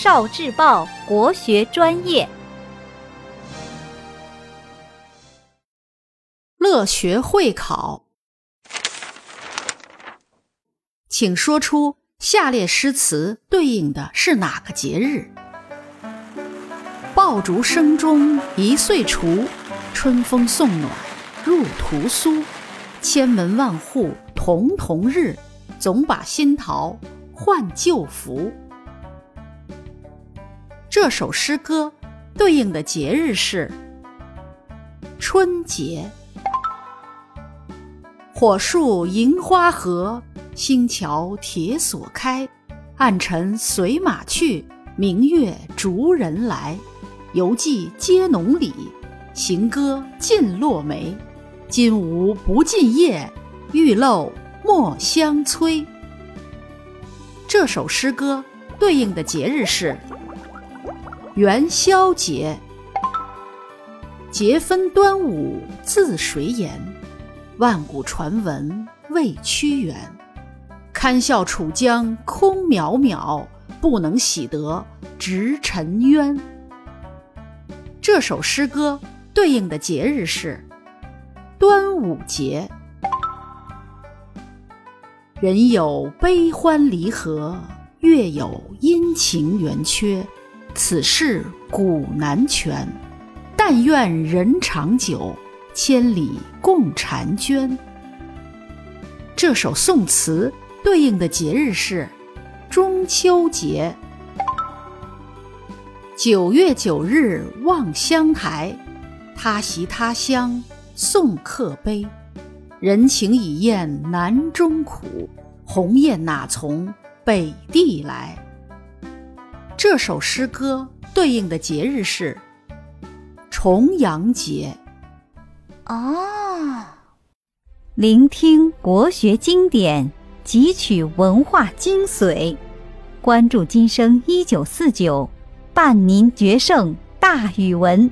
少智报国学专业，乐学会考，请说出下列诗词对应的是哪个节日？爆竹声中一岁除，春风送暖入屠苏。千门万户曈曈日，总把新桃换旧符。这首诗歌对应的节日是春节。火树银花合，星桥铁锁开。暗尘随马去，明月逐人来。犹记接农里，行歌尽落梅。金无不尽夜，玉漏莫相催。这首诗歌对应的节日是元宵节。节分端午自谁言？万古传闻为屈原。堪笑楚江空渺渺，不能洗得直臣冤。这首诗歌对应的节日是。端午节，人有悲欢离合，月有阴晴圆缺，此事古难全。但愿人长久，千里共婵娟。这首宋词对应的节日是中秋节。九月九日望乡台，他席他乡。送客杯，人情已厌南中苦，鸿雁哪从北地来？这首诗歌对应的节日是重阳节。哦，聆听国学经典，汲取文化精髓，关注今生一九四九，伴您决胜大语文。